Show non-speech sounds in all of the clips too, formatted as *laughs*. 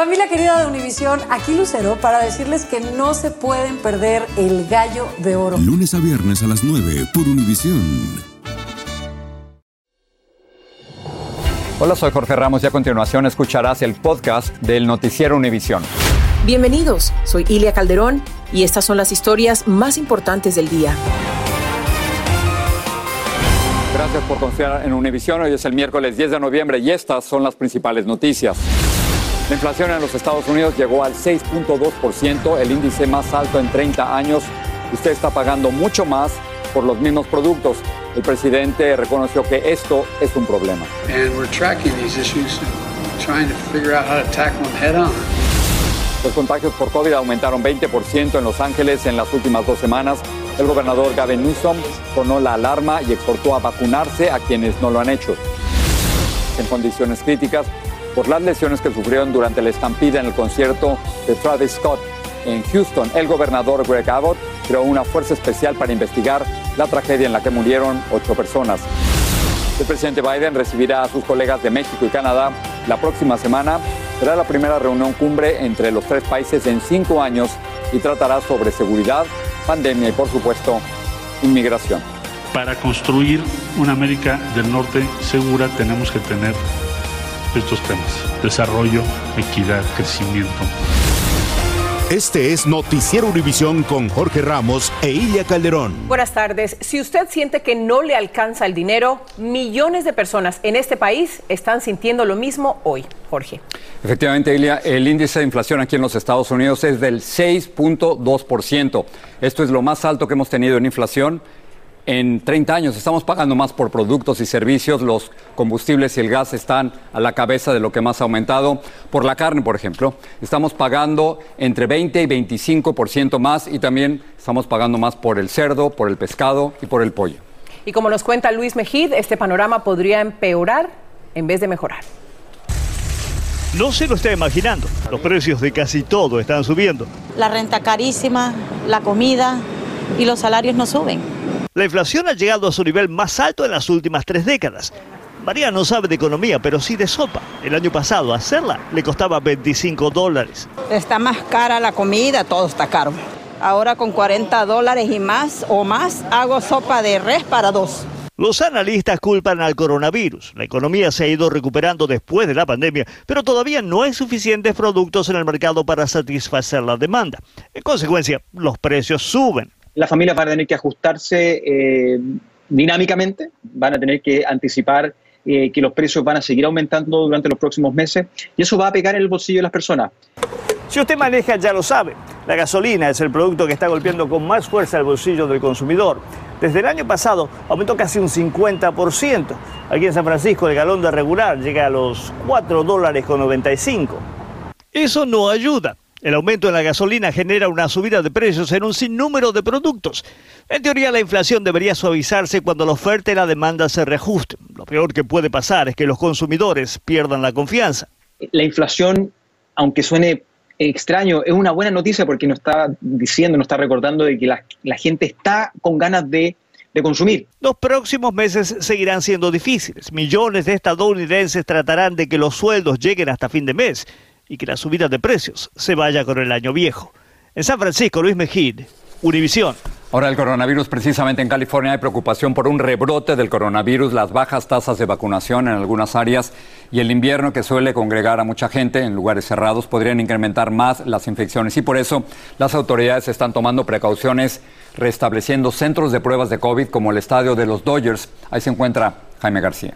Familia querida de Univisión, aquí Lucero para decirles que no se pueden perder el gallo de oro. Lunes a viernes a las 9 por Univisión. Hola, soy Jorge Ramos y a continuación escucharás el podcast del noticiero Univisión. Bienvenidos, soy Ilia Calderón y estas son las historias más importantes del día. Gracias por confiar en Univisión. Hoy es el miércoles 10 de noviembre y estas son las principales noticias. La inflación en los Estados Unidos llegó al 6.2%, el índice más alto en 30 años. Usted está pagando mucho más por los mismos productos. El presidente reconoció que esto es un problema. Los contagios por COVID aumentaron 20% en Los Ángeles en las últimas dos semanas. El gobernador Gavin Newsom sonó la alarma y exhortó a vacunarse a quienes no lo han hecho. En condiciones críticas por las lesiones que sufrieron durante la estampida en el concierto de Travis Scott en Houston, el gobernador Greg Abbott creó una fuerza especial para investigar la tragedia en la que murieron ocho personas. El presidente Biden recibirá a sus colegas de México y Canadá la próxima semana. Será la primera reunión cumbre entre los tres países en cinco años y tratará sobre seguridad, pandemia y, por supuesto, inmigración. Para construir una América del Norte segura tenemos que tener estos temas. Desarrollo, equidad, crecimiento. Este es Noticiero Univisión con Jorge Ramos e Ilia Calderón. Buenas tardes. Si usted siente que no le alcanza el dinero, millones de personas en este país están sintiendo lo mismo hoy. Jorge. Efectivamente, Ilia, el índice de inflación aquí en los Estados Unidos es del 6.2%. Esto es lo más alto que hemos tenido en inflación en 30 años. Estamos pagando más por productos y servicios, los combustibles y el gas están a la cabeza de lo que más ha aumentado. Por la carne, por ejemplo, estamos pagando entre 20 y 25% más y también estamos pagando más por el cerdo, por el pescado y por el pollo. Y como nos cuenta Luis Mejid, este panorama podría empeorar en vez de mejorar. No se lo está imaginando. Los precios de casi todo están subiendo. La renta carísima, la comida y los salarios no suben. La inflación ha llegado a su nivel más alto en las últimas tres décadas. María no sabe de economía, pero sí de sopa. El año pasado hacerla le costaba 25 dólares. Está más cara la comida, todo está caro. Ahora con 40 dólares y más o más hago sopa de res para dos. Los analistas culpan al coronavirus. La economía se ha ido recuperando después de la pandemia, pero todavía no hay suficientes productos en el mercado para satisfacer la demanda. En consecuencia, los precios suben las familias van a tener que ajustarse eh, dinámicamente, van a tener que anticipar eh, que los precios van a seguir aumentando durante los próximos meses y eso va a pegar en el bolsillo de las personas. Si usted maneja, ya lo sabe, la gasolina es el producto que está golpeando con más fuerza el bolsillo del consumidor. Desde el año pasado aumentó casi un 50%. Aquí en San Francisco el galón de regular llega a los 4 dólares con 95. Eso no ayuda. El aumento en la gasolina genera una subida de precios en un sinnúmero de productos. En teoría, la inflación debería suavizarse cuando la oferta y la demanda se reajusten. Lo peor que puede pasar es que los consumidores pierdan la confianza. La inflación, aunque suene extraño, es una buena noticia porque nos está diciendo, nos está recordando de que la, gente está con ganas de de consumir. Los próximos meses seguirán siendo difíciles. Millones de estadounidenses tratarán de que los sueldos lleguen hasta fin de mes y que la subida de precios se vaya con el año viejo. En San Francisco, Luis Mejid, Univisión. Ahora el coronavirus, precisamente en California hay preocupación por un rebrote del coronavirus, las bajas tasas de vacunación en algunas áreas y el invierno que suele congregar a mucha gente en lugares cerrados podrían incrementar más las infecciones y por eso las autoridades están tomando precauciones restableciendo centros de pruebas de COVID como el estadio de los Dodgers. Ahí se encuentra Jaime García.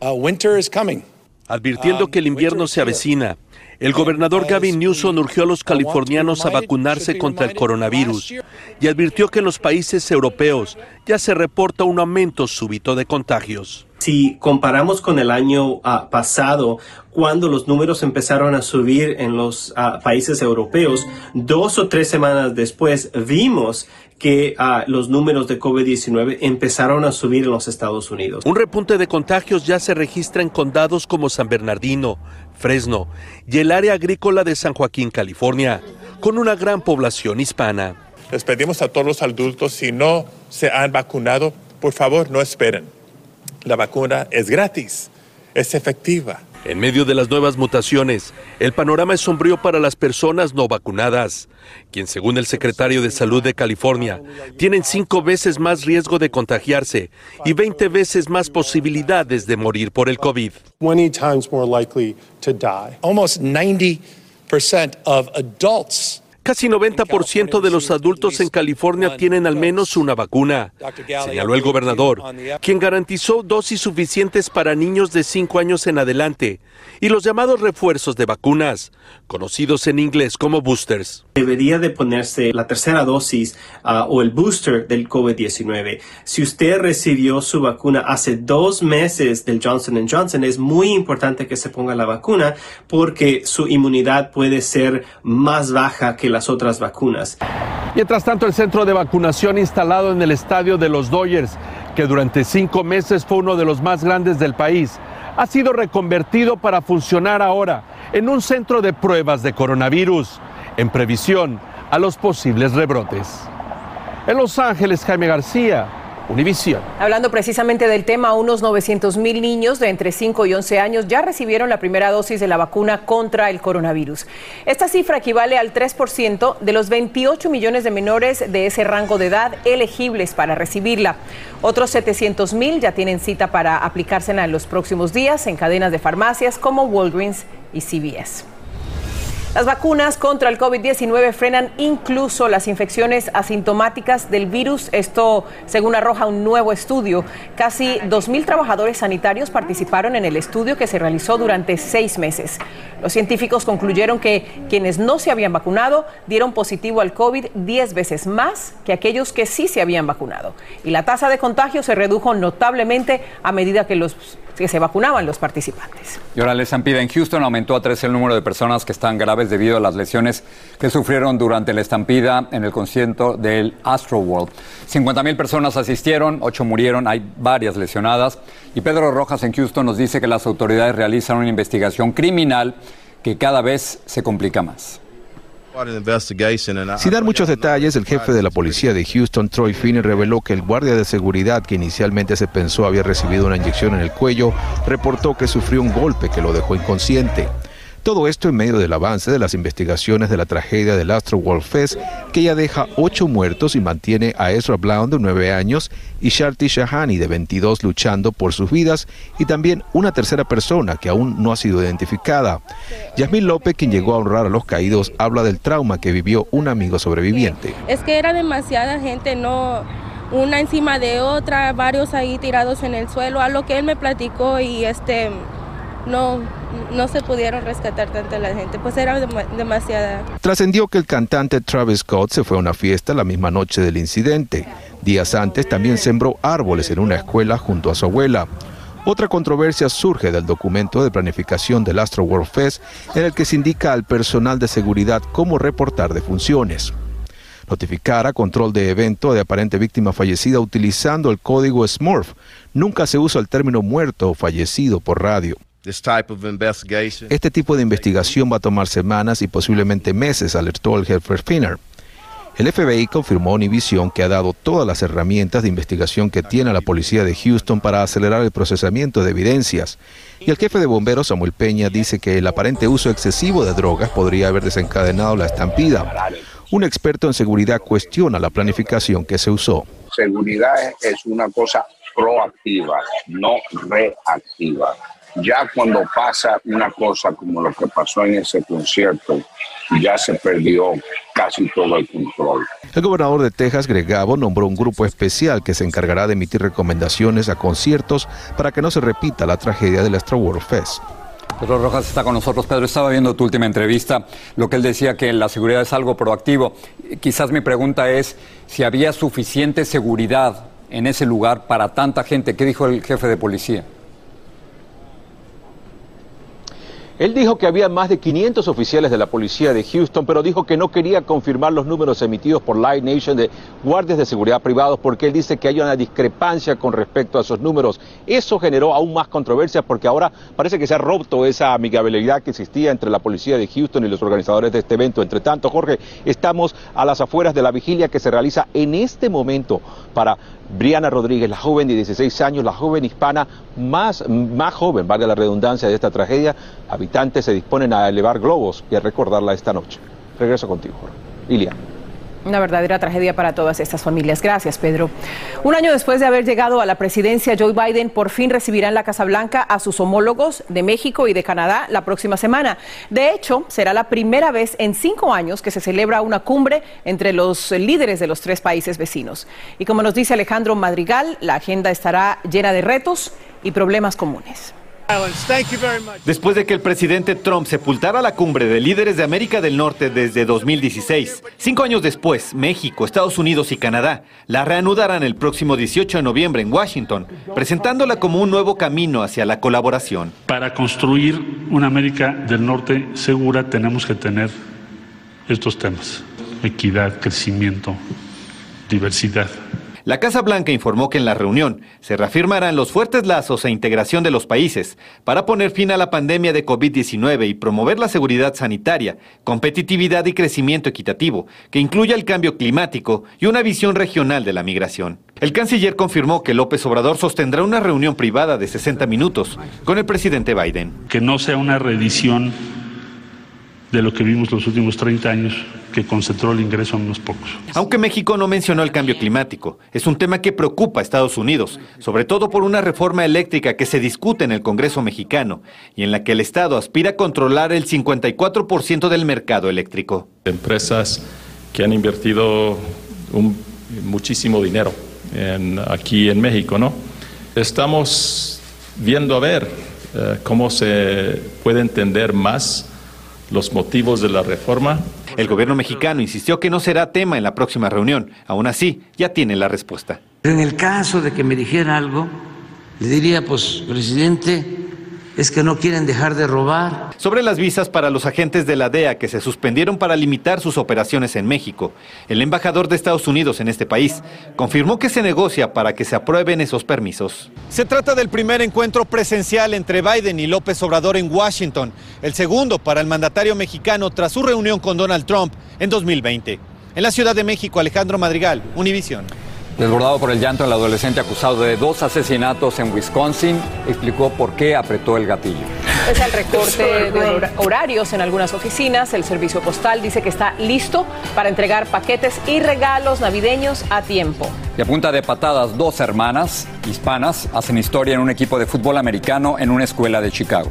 Uh, winter is coming. Advirtiendo que el invierno se avecina, el gobernador Gavin Newsom urgió a los californianos a vacunarse contra el coronavirus y advirtió que en los países europeos ya se reporta un aumento súbito de contagios. Si comparamos con el año ah, pasado, cuando los números empezaron a subir en los ah, países europeos, dos o tres semanas después vimos que ah, los números de COVID-19 empezaron a subir en los Estados Unidos. Un repunte de contagios ya se registra en condados como San Bernardino, Fresno y el área agrícola de San Joaquín, California, con una gran población hispana. Les pedimos a todos los adultos, si no se han vacunado, por favor no esperen. La vacuna es gratis, es efectiva En medio de las nuevas mutaciones, el panorama es sombrío para las personas no vacunadas, quien según el secretario de Salud de California, tienen cinco veces más riesgo de contagiarse y 20 veces más posibilidades de morir por el COVID. 20 times more likely to die. Almost 90% of adults Casi 90% de los adultos en California tienen al menos una vacuna, señaló el gobernador, quien garantizó dosis suficientes para niños de 5 años en adelante y los llamados refuerzos de vacunas, conocidos en inglés como boosters. Debería de ponerse la tercera dosis uh, o el booster del COVID-19. Si usted recibió su vacuna hace dos meses del Johnson Johnson, es muy importante que se ponga la vacuna porque su inmunidad puede ser más baja que las otras vacunas. Mientras tanto, el centro de vacunación instalado en el estadio de los Dodgers, que durante cinco meses fue uno de los más grandes del país, ha sido reconvertido para funcionar ahora en un centro de pruebas de coronavirus, en previsión a los posibles rebrotes. En Los Ángeles, Jaime García, Univisión. Hablando precisamente del tema, unos 900 mil niños de entre 5 y 11 años ya recibieron la primera dosis de la vacuna contra el coronavirus. Esta cifra equivale al 3% de los 28 millones de menores de ese rango de edad elegibles para recibirla. Otros 700 mil ya tienen cita para aplicársela en los próximos días en cadenas de farmacias como Walgreens y CVS. Las vacunas contra el COVID-19 frenan incluso las infecciones asintomáticas del virus. Esto, según arroja un nuevo estudio. Casi 2.000 trabajadores sanitarios participaron en el estudio que se realizó durante seis meses. Los científicos concluyeron que quienes no se habían vacunado dieron positivo al COVID 10 veces más que aquellos que sí se habían vacunado. Y la tasa de contagio se redujo notablemente a medida que los que se vacunaban los participantes. Y ahora la estampida en Houston aumentó a 13 el número de personas que están graves debido a las lesiones que sufrieron durante la estampida en el concierto del Astro World. 50 mil personas asistieron, 8 murieron, hay varias lesionadas. Y Pedro Rojas en Houston nos dice que las autoridades realizan una investigación criminal que cada vez se complica más. Sin dar muchos detalles, el jefe de la policía de Houston, Troy Finney, reveló que el guardia de seguridad que inicialmente se pensó había recibido una inyección en el cuello, reportó que sufrió un golpe que lo dejó inconsciente. Todo esto en medio del avance de las investigaciones de la tragedia del Astro World Fest, que ya deja ocho muertos y mantiene a Ezra Blount de nueve años y Sharti Shahani de 22 luchando por sus vidas y también una tercera persona que aún no ha sido identificada. Yasmín López, quien llegó a honrar a los caídos, habla del trauma que vivió un amigo sobreviviente. Es que era demasiada gente, no una encima de otra, varios ahí tirados en el suelo, a lo que él me platicó y este no, no se pudieron rescatar tanta la gente, pues era demasiada. Trascendió que el cantante Travis Scott se fue a una fiesta la misma noche del incidente. Días antes también sembró árboles en una escuela junto a su abuela. Otra controversia surge del documento de planificación del Astro World Fest en el que se indica al personal de seguridad cómo reportar defunciones. Notificar a control de evento de aparente víctima fallecida utilizando el código SMORPH. Nunca se usa el término muerto o fallecido por radio. Este tipo de investigación va a tomar semanas y posiblemente meses, alertó el jefe Finner. El FBI confirmó a Univision que ha dado todas las herramientas de investigación que tiene la policía de Houston para acelerar el procesamiento de evidencias. Y el jefe de bomberos, Samuel Peña, dice que el aparente uso excesivo de drogas podría haber desencadenado la estampida. Un experto en seguridad cuestiona la planificación que se usó. Seguridad es una cosa proactiva, no reactiva. Ya cuando pasa una cosa como lo que pasó en ese concierto, ya se perdió casi todo el control. El gobernador de Texas, Greg Gabo, nombró un grupo especial que se encargará de emitir recomendaciones a conciertos para que no se repita la tragedia del Astro World Fest. Pedro Rojas está con nosotros. Pedro, estaba viendo tu última entrevista, lo que él decía que la seguridad es algo proactivo. Quizás mi pregunta es si había suficiente seguridad en ese lugar para tanta gente. ¿Qué dijo el jefe de policía? Él dijo que había más de 500 oficiales de la policía de Houston, pero dijo que no quería confirmar los números emitidos por Live Nation de guardias de seguridad privados porque él dice que hay una discrepancia con respecto a esos números. Eso generó aún más controversia porque ahora parece que se ha roto esa amigabilidad que existía entre la policía de Houston y los organizadores de este evento. Entre tanto, Jorge, estamos a las afueras de la vigilia que se realiza en este momento para Briana Rodríguez, la joven de 16 años, la joven hispana más, más joven, valga la redundancia de esta tragedia. Se disponen a elevar globos y a recordarla esta noche. Regreso contigo. Ilia. Una verdadera tragedia para todas estas familias. Gracias, Pedro. Un año después de haber llegado a la presidencia, Joe Biden por fin recibirá en la Casa Blanca a sus homólogos de México y de Canadá la próxima semana. De hecho, será la primera vez en cinco años que se celebra una cumbre entre los líderes de los tres países vecinos. Y como nos dice Alejandro Madrigal, la agenda estará llena de retos y problemas comunes. Después de que el presidente Trump sepultara la cumbre de líderes de América del Norte desde 2016, cinco años después, México, Estados Unidos y Canadá la reanudarán el próximo 18 de noviembre en Washington, presentándola como un nuevo camino hacia la colaboración. Para construir una América del Norte segura tenemos que tener estos temas, equidad, crecimiento, diversidad. La Casa Blanca informó que en la reunión se reafirmarán los fuertes lazos e integración de los países para poner fin a la pandemia de COVID-19 y promover la seguridad sanitaria, competitividad y crecimiento equitativo, que incluya el cambio climático y una visión regional de la migración. El canciller confirmó que López Obrador sostendrá una reunión privada de 60 minutos con el presidente Biden. Que no sea una reedición de lo que vimos los últimos 30 años que concentró el ingreso en unos pocos. Aunque México no mencionó el cambio climático, es un tema que preocupa a Estados Unidos, sobre todo por una reforma eléctrica que se discute en el Congreso mexicano y en la que el Estado aspira a controlar el 54% del mercado eléctrico. Empresas que han invertido muchísimo dinero aquí en México, ¿no? Estamos viendo a ver eh, cómo se puede entender más los motivos de la reforma. El gobierno mexicano insistió que no será tema en la próxima reunión. Aún así, ya tiene la respuesta. En el caso de que me dijera algo, le diría, pues, presidente, es que no quieren dejar de robar. Sobre las visas para los agentes de la DEA que se suspendieron para limitar sus operaciones en México, el embajador de Estados Unidos en este país confirmó que se negocia para que se aprueben esos permisos. Se trata del primer encuentro presencial entre Biden y López Obrador en Washington, el segundo para el mandatario mexicano tras su reunión con Donald Trump en 2020. En la Ciudad de México, Alejandro Madrigal, Univisión. Desbordado por el llanto, el adolescente acusado de dos asesinatos en Wisconsin explicó por qué apretó el gatillo. Es el recorte de horarios en algunas oficinas. El servicio postal dice que está listo para entregar paquetes y regalos navideños a tiempo. Y a punta de patadas, dos hermanas hispanas hacen historia en un equipo de fútbol americano en una escuela de Chicago.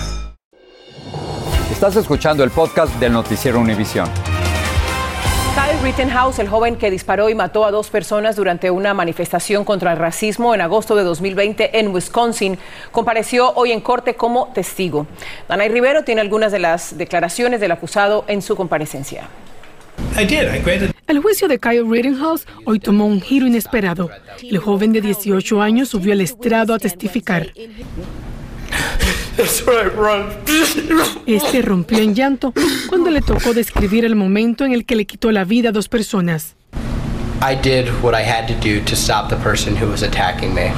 Estás escuchando el podcast del noticiero Univisión. Kyle Rittenhouse, el joven que disparó y mató a dos personas durante una manifestación contra el racismo en agosto de 2020 en Wisconsin, compareció hoy en corte como testigo. Danay Rivero tiene algunas de las declaraciones del acusado en su comparecencia. El juicio de Kyle Rittenhouse hoy tomó un giro inesperado. El joven de 18 años subió al estrado a testificar. Este rompió en llanto cuando le tocó describir el momento en el que le quitó la vida a dos personas. I did what I had to do to stop the person who was attacking me.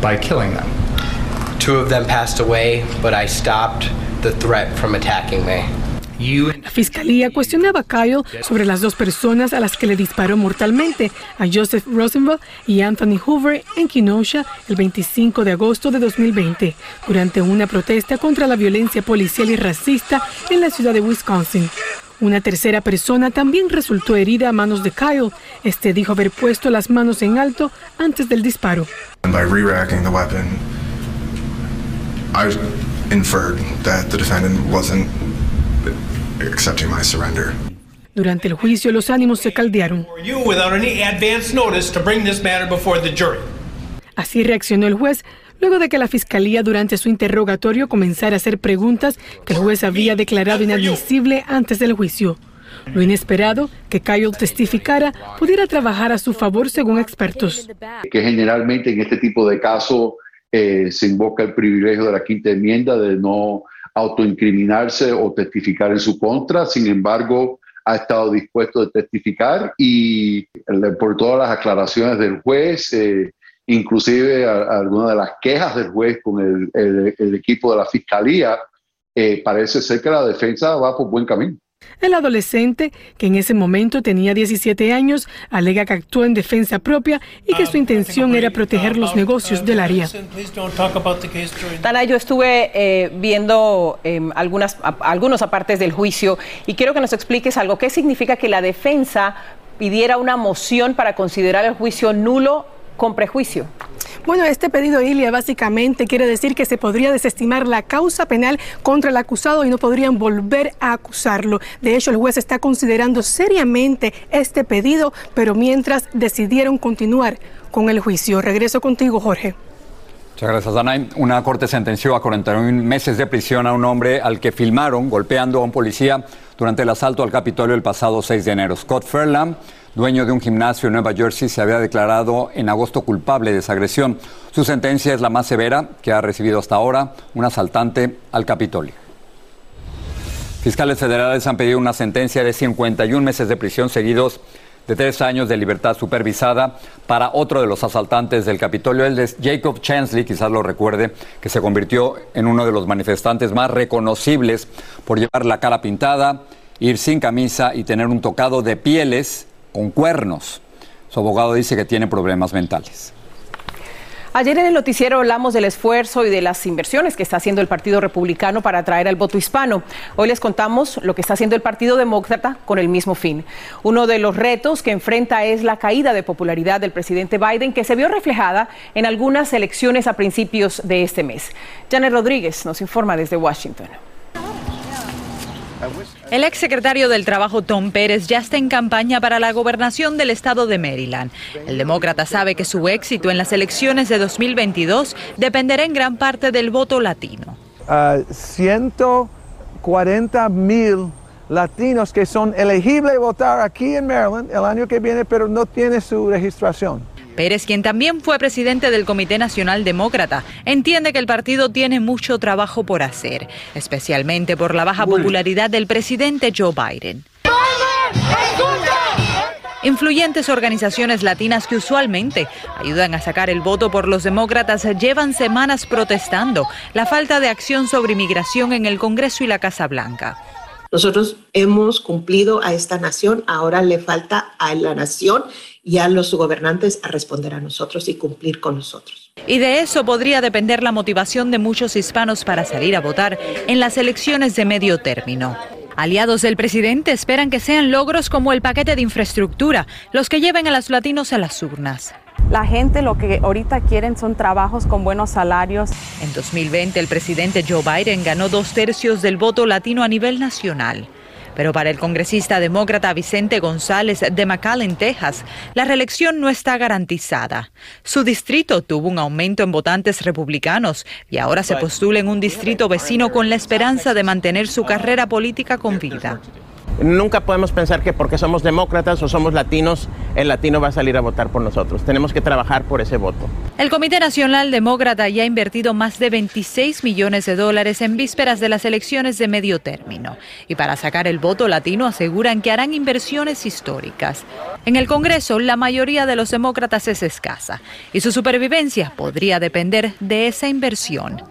By killing them. Two of them passed away, but I stopped the threat from attacking me. La fiscalía cuestionaba a Kyle sobre las dos personas a las que le disparó mortalmente, a Joseph Rosenberg y Anthony Hoover en Kenosha el 25 de agosto de 2020, durante una protesta contra la violencia policial y racista en la ciudad de Wisconsin. Una tercera persona también resultó herida a manos de Kyle. Este dijo haber puesto las manos en alto antes del disparo. I inferred that the defendant wasn't accepting my surrender. Durante el juicio los ánimos se caldearon. you without any advance notice to bring this matter before the jury. Así reaccionó el juez luego de que la fiscalía durante su interrogatorio comenzara a hacer preguntas que el juez había declarado inadmisible antes del juicio. Lo inesperado, que Kyle testificara, pudiera trabajar a su favor según expertos. que generalmente en este tipo de casos eh, se invoca el privilegio de la quinta enmienda de no autoincriminarse o testificar en su contra. Sin embargo, ha estado dispuesto a testificar y por todas las aclaraciones del juez, eh, inclusive algunas de las quejas del juez con el equipo de la fiscalía, eh, parece ser que la defensa va por buen camino. El adolescente, que en ese momento tenía 17 años, alega que actuó en defensa propia y que su intención era proteger los negocios del área. Tana, yo estuve eh, viendo eh, algunas, a- algunos apartes del juicio y quiero que nos expliques algo. ¿Qué significa que la defensa pidiera una moción para considerar el juicio nulo con prejuicio? Bueno, este pedido, Ilia, básicamente quiere decir que se podría desestimar la causa penal contra el acusado y no podrían volver a acusarlo. De hecho, el juez está considerando seriamente este pedido, pero mientras decidieron continuar con el juicio. Regreso contigo, Jorge. Muchas gracias, Danay. Una corte sentenció a 41 meses de prisión a un hombre al que filmaron golpeando a un policía durante el asalto al Capitolio el pasado 6 de enero. Scott Fairlamb, dueño de un gimnasio en Nueva Jersey, se había declarado en agosto culpable de esa agresión. Su sentencia es la más severa que ha recibido hasta ahora un asaltante al Capitolio. Fiscales federales han pedido una sentencia de 51 meses de prisión seguidos de tres años de libertad supervisada para otro de los asaltantes del Capitolio. Él es Jacob Chansley, quizás lo recuerde, que se convirtió en uno de los manifestantes más reconocibles por llevar la cara pintada, ir sin camisa y tener un tocado de pieles con cuernos. Su abogado dice que tiene problemas mentales. Ayer en el noticiero hablamos del esfuerzo y de las inversiones que está haciendo el Partido Republicano para atraer al voto hispano. Hoy les contamos lo que está haciendo el Partido Demócrata con el mismo fin. Uno de los retos que enfrenta es la caída de popularidad del presidente Biden, que se vio reflejada en algunas elecciones a principios de este mes. Janet Rodríguez nos informa desde Washington. El exsecretario del Trabajo Tom Pérez ya está en campaña para la gobernación del estado de Maryland. El demócrata sabe que su éxito en las elecciones de 2022 dependerá en gran parte del voto latino. a 140 mil latinos que son elegibles votar aquí en Maryland el año que viene, pero no tienen su registración. Pérez, quien también fue presidente del Comité Nacional Demócrata, entiende que el partido tiene mucho trabajo por hacer, especialmente por la baja popularidad del presidente Joe Biden. Influyentes organizaciones latinas que usualmente ayudan a sacar el voto por los demócratas llevan semanas protestando la falta de acción sobre inmigración en el Congreso y la Casa Blanca. Nosotros hemos cumplido a esta nación, ahora le falta a la nación y a los gobernantes a responder a nosotros y cumplir con nosotros. Y de eso podría depender la motivación de muchos hispanos para salir a votar en las elecciones de medio término. Aliados del presidente esperan que sean logros como el paquete de infraestructura los que lleven a los latinos a las urnas. La gente lo que ahorita quieren son trabajos con buenos salarios. En 2020 el presidente Joe Biden ganó dos tercios del voto latino a nivel nacional. Pero para el congresista demócrata Vicente González de McAllen, Texas, la reelección no está garantizada. Su distrito tuvo un aumento en votantes republicanos y ahora se postula en un distrito vecino con la esperanza de mantener su carrera política con vida. Nunca podemos pensar que porque somos demócratas o somos latinos, el latino va a salir a votar por nosotros. Tenemos que trabajar por ese voto. El Comité Nacional Demócrata ya ha invertido más de 26 millones de dólares en vísperas de las elecciones de medio término. Y para sacar el voto latino aseguran que harán inversiones históricas. En el Congreso, la mayoría de los demócratas es escasa y su supervivencia podría depender de esa inversión.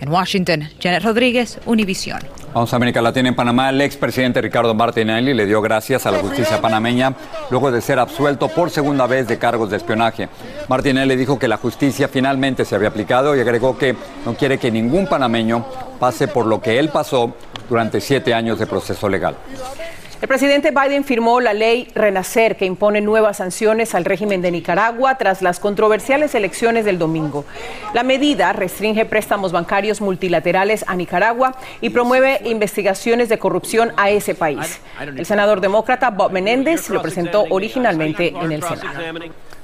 En Washington, Janet Rodríguez, Univisión. Vamos a América Latina. En Panamá, el expresidente Ricardo Martinelli le dio gracias a la justicia panameña luego de ser absuelto por segunda vez de cargos de espionaje. Martinelli dijo que la justicia finalmente se había aplicado y agregó que no quiere que ningún panameño pase por lo que él pasó durante siete años de proceso legal. El presidente Biden firmó la ley Renacer que impone nuevas sanciones al régimen de Nicaragua tras las controversiales elecciones del domingo. La medida restringe préstamos bancarios multilaterales a Nicaragua y promueve investigaciones de corrupción a ese país. El senador demócrata Bob Menéndez lo presentó originalmente en el Senado.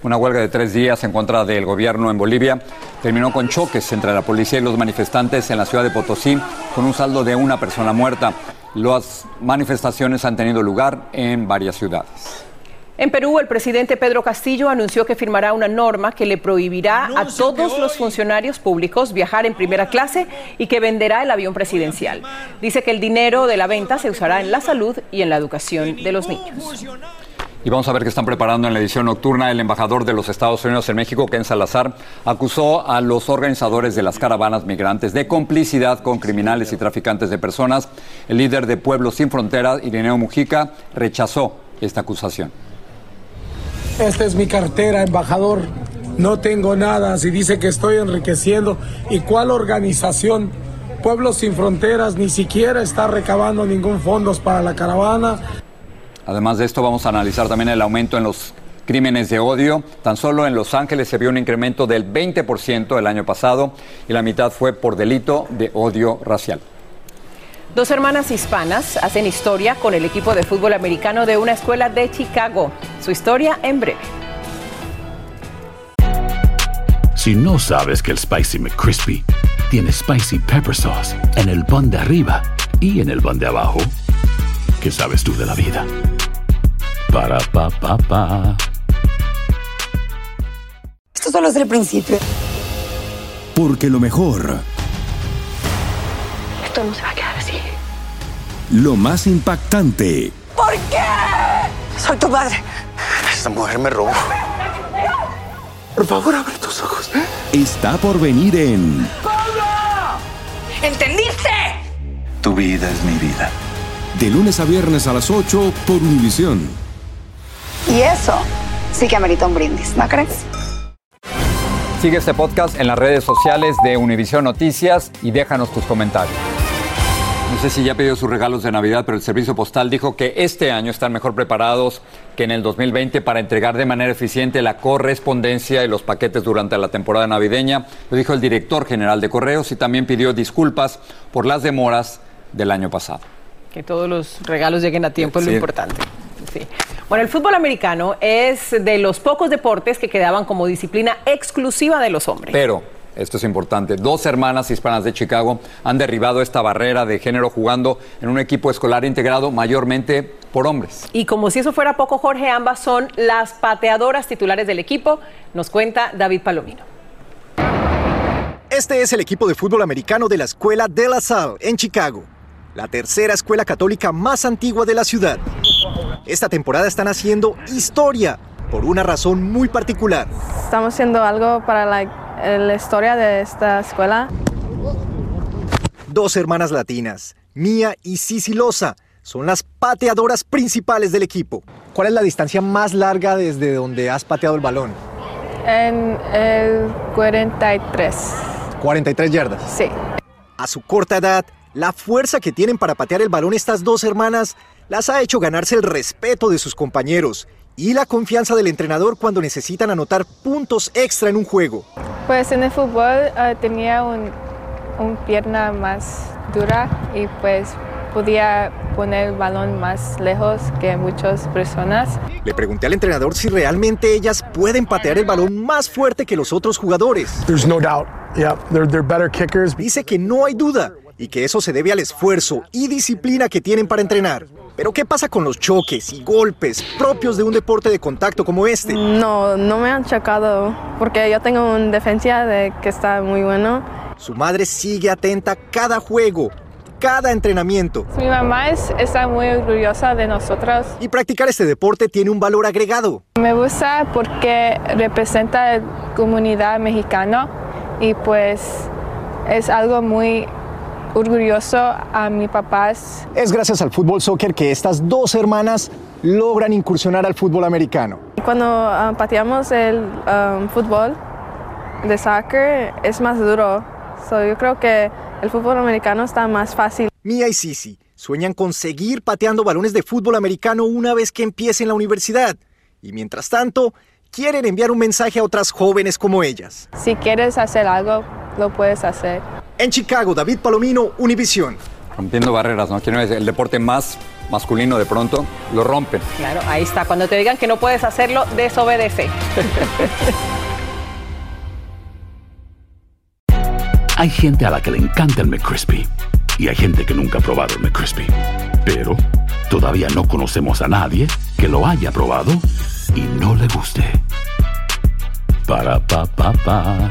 Una huelga de tres días en contra del gobierno en Bolivia terminó con choques entre la policía y los manifestantes en la ciudad de Potosí, con un saldo de una persona muerta. Las manifestaciones han tenido lugar en varias ciudades. En Perú, el presidente Pedro Castillo anunció que firmará una norma que le prohibirá a todos los funcionarios públicos viajar en primera clase y que venderá el avión presidencial. Dice que el dinero de la venta se usará en la salud y en la educación de los niños. Y vamos a ver qué están preparando en la edición nocturna. El embajador de los Estados Unidos en México, Ken Salazar, acusó a los organizadores de las caravanas migrantes de complicidad con criminales y traficantes de personas. El líder de Pueblos Sin Fronteras, Irineo Mujica, rechazó esta acusación. Esta es mi cartera, embajador. No tengo nada. Si dice que estoy enriqueciendo. ¿Y cuál organización? Pueblos Sin Fronteras ni siquiera está recabando ningún fondos para la caravana. Además de esto, vamos a analizar también el aumento en los crímenes de odio. Tan solo en Los Ángeles se vio un incremento del 20% el año pasado y la mitad fue por delito de odio racial. Dos hermanas hispanas hacen historia con el equipo de fútbol americano de una escuela de Chicago. Su historia en breve. Si no sabes que el Spicy McCrispy tiene Spicy Pepper Sauce en el pan de arriba y en el pan de abajo, ¿qué sabes tú de la vida? Para, pa, pa, pa. Esto solo es el principio. Porque lo mejor, Esto no se va a quedar así. lo más impactante, ¿Por qué? Soy tu madre. Esta mujer me robó. Por favor, abre tus ojos. está por venir en ¿Entendiste? Tu vida es mi vida. De lunes a viernes a las 8 por Univisión. Y eso sí que amerita un brindis, ¿no crees? Sigue este podcast en las redes sociales de Univision Noticias y déjanos tus comentarios. No sé si ya pidió sus regalos de Navidad, pero el Servicio Postal dijo que este año están mejor preparados que en el 2020 para entregar de manera eficiente la correspondencia y los paquetes durante la temporada navideña. Lo dijo el director general de Correos y también pidió disculpas por las demoras del año pasado. Que todos los regalos lleguen a tiempo es lo importante. Sí. Bueno, el fútbol americano es de los pocos deportes que quedaban como disciplina exclusiva de los hombres. Pero, esto es importante, dos hermanas hispanas de Chicago han derribado esta barrera de género jugando en un equipo escolar integrado mayormente por hombres. Y como si eso fuera poco, Jorge, ambas son las pateadoras titulares del equipo, nos cuenta David Palomino. Este es el equipo de fútbol americano de la Escuela de la Salle en Chicago, la tercera escuela católica más antigua de la ciudad. Esta temporada están haciendo historia por una razón muy particular. Estamos haciendo algo para la, la historia de esta escuela. Dos hermanas latinas, Mía y Loza, son las pateadoras principales del equipo. ¿Cuál es la distancia más larga desde donde has pateado el balón? En el 43. 43 yardas. Sí. A su corta edad, la fuerza que tienen para patear el balón estas dos hermanas las ha hecho ganarse el respeto de sus compañeros y la confianza del entrenador cuando necesitan anotar puntos extra en un juego. Pues en el fútbol eh, tenía un, un pierna más dura y pues podía poner el balón más lejos que muchas personas. Le pregunté al entrenador si realmente ellas pueden patear el balón más fuerte que los otros jugadores. There's no doubt. Yeah, they're, they're better kickers. Dice que no hay duda y que eso se debe al esfuerzo y disciplina que tienen para entrenar. Pero ¿qué pasa con los choques y golpes propios de un deporte de contacto como este? No, no me han chocado porque yo tengo una defensa de que está muy bueno. Su madre sigue atenta a cada juego, cada entrenamiento. Mi mamá es, está muy orgullosa de nosotros. Y practicar este deporte tiene un valor agregado. Me gusta porque representa la comunidad mexicana y pues es algo muy orgulloso a mis papás. Es gracias al fútbol soccer que estas dos hermanas logran incursionar al fútbol americano. Cuando ah, pateamos el um, fútbol de soccer es más duro. So, yo creo que el fútbol americano está más fácil. Mia y Sisi sueñan con seguir pateando balones de fútbol americano una vez que empiecen la universidad. Y mientras tanto, quieren enviar un mensaje a otras jóvenes como ellas. Si quieres hacer algo, lo puedes hacer. En Chicago, David Palomino, Univisión. Rompiendo barreras, ¿no? Quiero decir, el deporte más masculino de pronto lo rompen. Claro, ahí está. Cuando te digan que no puedes hacerlo, desobedece. *laughs* Hay gente a la que le encanta el McCrispy y hay gente que nunca ha probado el McCrispy. Pero todavía no conocemos a nadie que lo haya probado y no le guste. Para pa pa pa.